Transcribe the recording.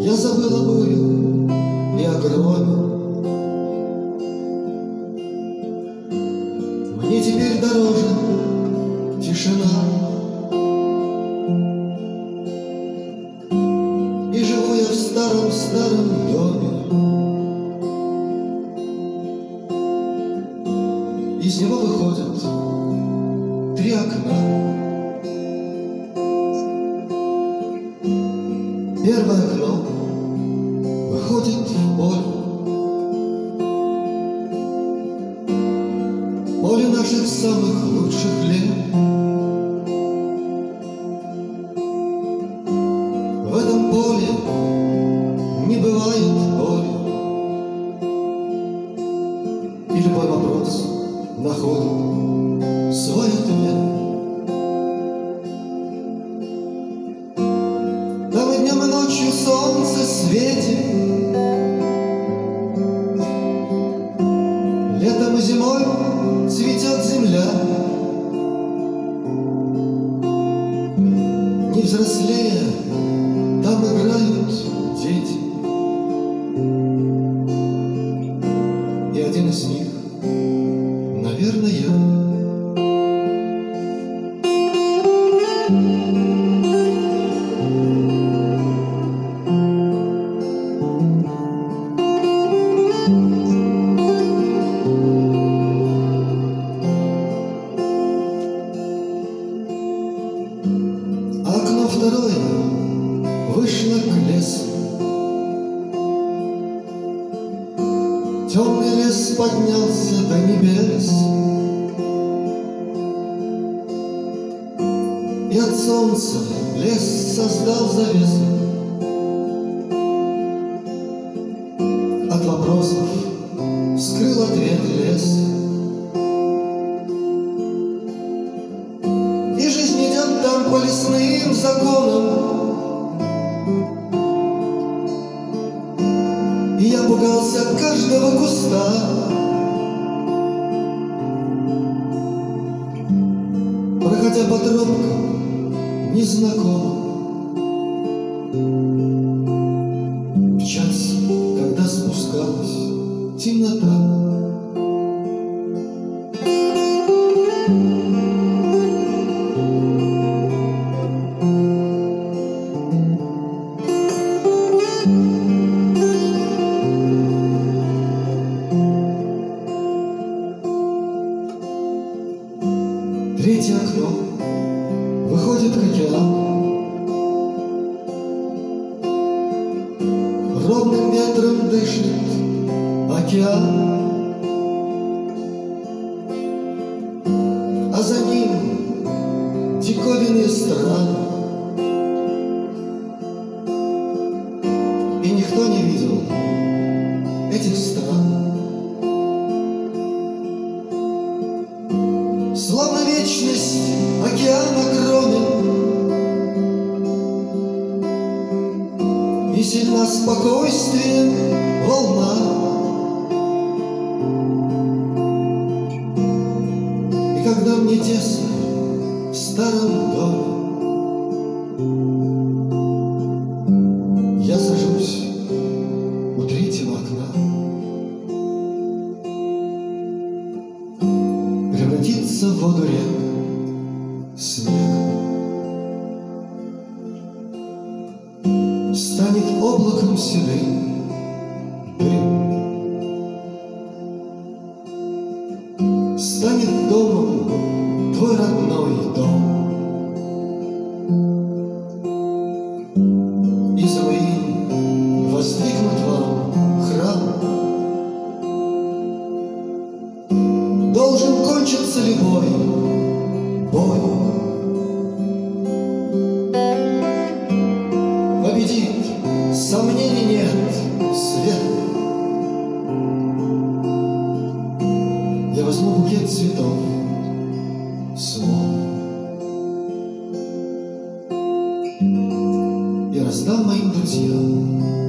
Я забыла бурю старом-старом доме. Из него выходят три окна. Первое окно выходит в поле. Поле наших самых лучших лет. Зимой цветет земля. Не взрослея, там играют дети. И один из них, наверное, я. Окно второе вышло к лесу. Темный лес поднялся до небес. И от солнца лес создал завесу. От вопросов скрыл ответ лес. Проходя по тропкам. В А за ним диковинные страны. И никто не видел этих стран. Словно вечность океан огромен И сильна спокойствием волна мне тесно в старом доме. Я сажусь у третьего окна. Превратится в воду рек снег. Станет облаком седым воздвигнут вам храм. Должен кончиться любой бой. Победит, сомнений нет, свет. Я возьму букет цветов Я раздам моим друзьям.